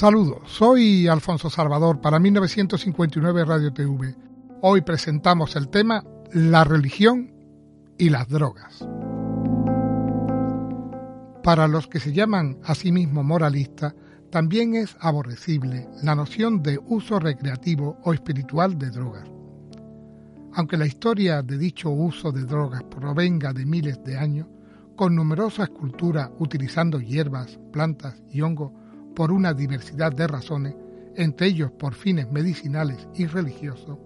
Saludos, soy Alfonso Salvador para 1959 Radio TV. Hoy presentamos el tema La religión y las drogas. Para los que se llaman a sí mismos moralistas, también es aborrecible la noción de uso recreativo o espiritual de drogas. Aunque la historia de dicho uso de drogas provenga de miles de años, con numerosas culturas utilizando hierbas, plantas y hongos por una diversidad de razones, entre ellos por fines medicinales y religiosos.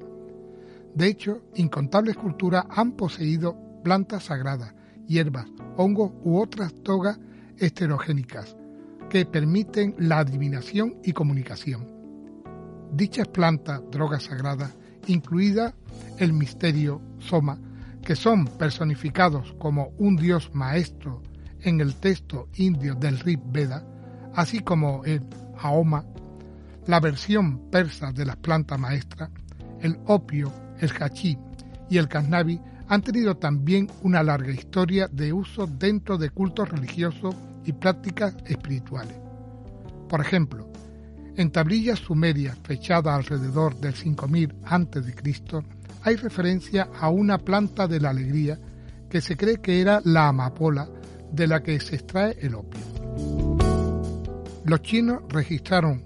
De hecho, incontables culturas han poseído plantas sagradas, hierbas, hongos u otras togas esterogénicas que permiten la adivinación y comunicación. Dichas plantas, drogas sagradas, incluida el misterio Soma, que son personificados como un dios maestro en el texto indio del Rig Veda, así como el Aoma, la versión persa de las plantas maestras, el opio, el hachí y el cannabis han tenido también una larga historia de uso dentro de cultos religiosos y prácticas espirituales. Por ejemplo, en tablillas sumerias fechadas alrededor del 5000 a.C., hay referencia a una planta de la alegría que se cree que era la amapola de la que se extrae el opio. Los chinos registraron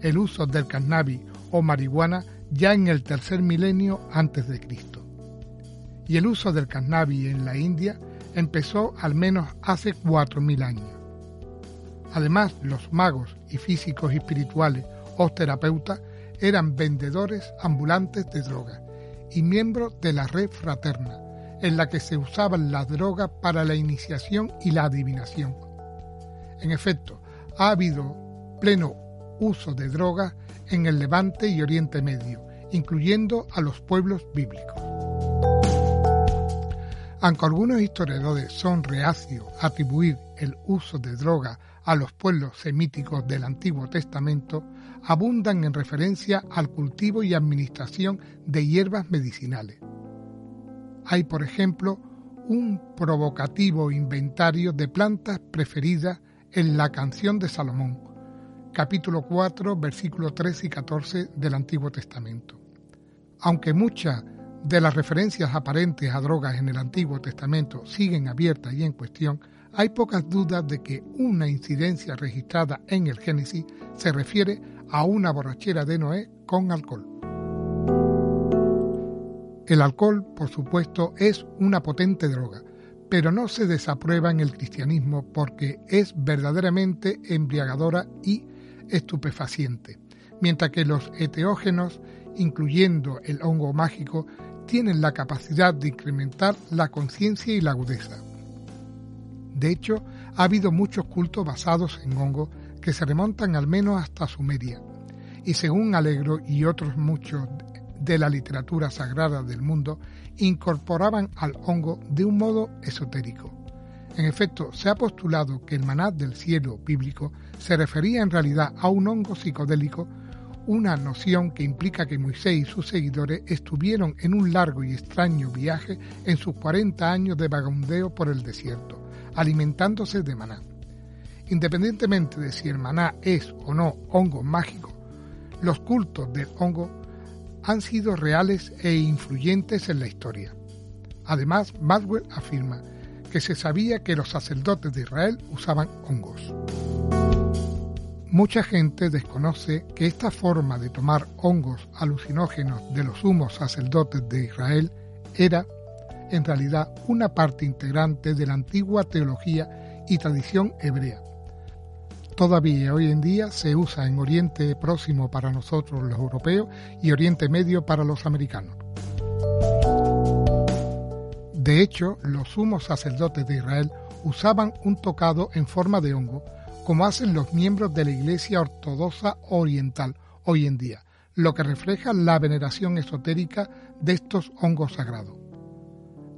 el uso del cannabis o marihuana ya en el tercer milenio antes de Cristo. Y el uso del cannabis en la India empezó al menos hace 4.000 años. Además, los magos y físicos espirituales o terapeutas eran vendedores ambulantes de drogas y miembros de la red fraterna, en la que se usaban las drogas para la iniciación y la adivinación. En efecto, ha habido pleno uso de drogas en el Levante y Oriente Medio, incluyendo a los pueblos bíblicos. Aunque algunos historiadores son reacios a atribuir el uso de drogas a los pueblos semíticos del Antiguo Testamento, abundan en referencia al cultivo y administración de hierbas medicinales. Hay, por ejemplo, un provocativo inventario de plantas preferidas en la canción de Salomón, capítulo 4, versículos 13 y 14 del Antiguo Testamento. Aunque muchas de las referencias aparentes a drogas en el Antiguo Testamento siguen abiertas y en cuestión, hay pocas dudas de que una incidencia registrada en el Génesis se refiere a una borrachera de Noé con alcohol. El alcohol, por supuesto, es una potente droga, pero no se desaprueba en el cristianismo porque es verdaderamente embriagadora y estupefaciente, mientras que los eteógenos, incluyendo el hongo mágico, tienen la capacidad de incrementar la conciencia y la agudeza. De hecho, ha habido muchos cultos basados en hongo que se remontan al menos hasta Sumeria, y según Alegro y otros muchos de la literatura sagrada del mundo, incorporaban al hongo de un modo esotérico. En efecto, se ha postulado que el maná del cielo bíblico se refería en realidad a un hongo psicodélico, una noción que implica que Moisés y sus seguidores estuvieron en un largo y extraño viaje en sus 40 años de vagondeo por el desierto, alimentándose de maná. Independientemente de si el maná es o no hongo mágico, los cultos del hongo han sido reales e influyentes en la historia. Además, Madwell afirma que se sabía que los sacerdotes de Israel usaban hongos. Mucha gente desconoce que esta forma de tomar hongos alucinógenos de los sumos sacerdotes de Israel era, en realidad, una parte integrante de la antigua teología y tradición hebrea todavía hoy en día se usa en Oriente Próximo para nosotros los europeos y Oriente Medio para los americanos. De hecho, los sumos sacerdotes de Israel usaban un tocado en forma de hongo, como hacen los miembros de la Iglesia Ortodoxa Oriental hoy en día, lo que refleja la veneración esotérica de estos hongos sagrados.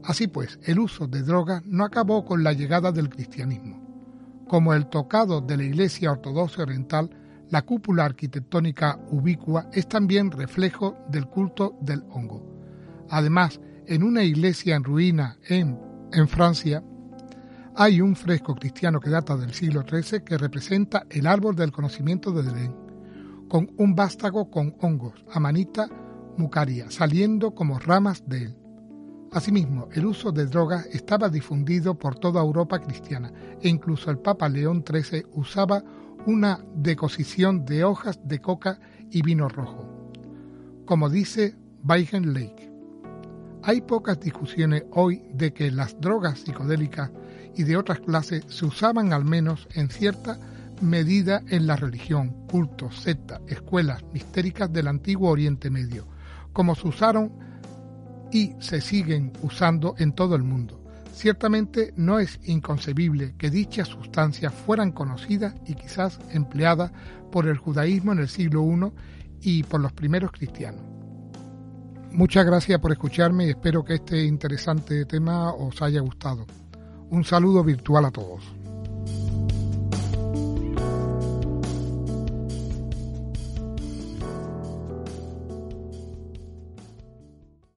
Así pues, el uso de drogas no acabó con la llegada del cristianismo. Como el tocado de la Iglesia Ortodoxa Oriental, la cúpula arquitectónica ubicua es también reflejo del culto del hongo. Además, en una iglesia en ruina en, en Francia, hay un fresco cristiano que data del siglo XIII que representa el árbol del conocimiento de Edén, con un vástago con hongos, amanita mucaria, saliendo como ramas de él. Asimismo, el uso de drogas estaba difundido por toda Europa cristiana e incluso el Papa León XIII usaba una decosición de hojas de coca y vino rojo. Como dice Weigen Lake, hay pocas discusiones hoy de que las drogas psicodélicas y de otras clases se usaban al menos en cierta medida en la religión, cultos, sectas, escuelas mistéricas del antiguo Oriente Medio, como se usaron y se siguen usando en todo el mundo. Ciertamente no es inconcebible que dichas sustancias fueran conocidas y quizás empleadas por el judaísmo en el siglo I y por los primeros cristianos. Muchas gracias por escucharme y espero que este interesante tema os haya gustado. Un saludo virtual a todos.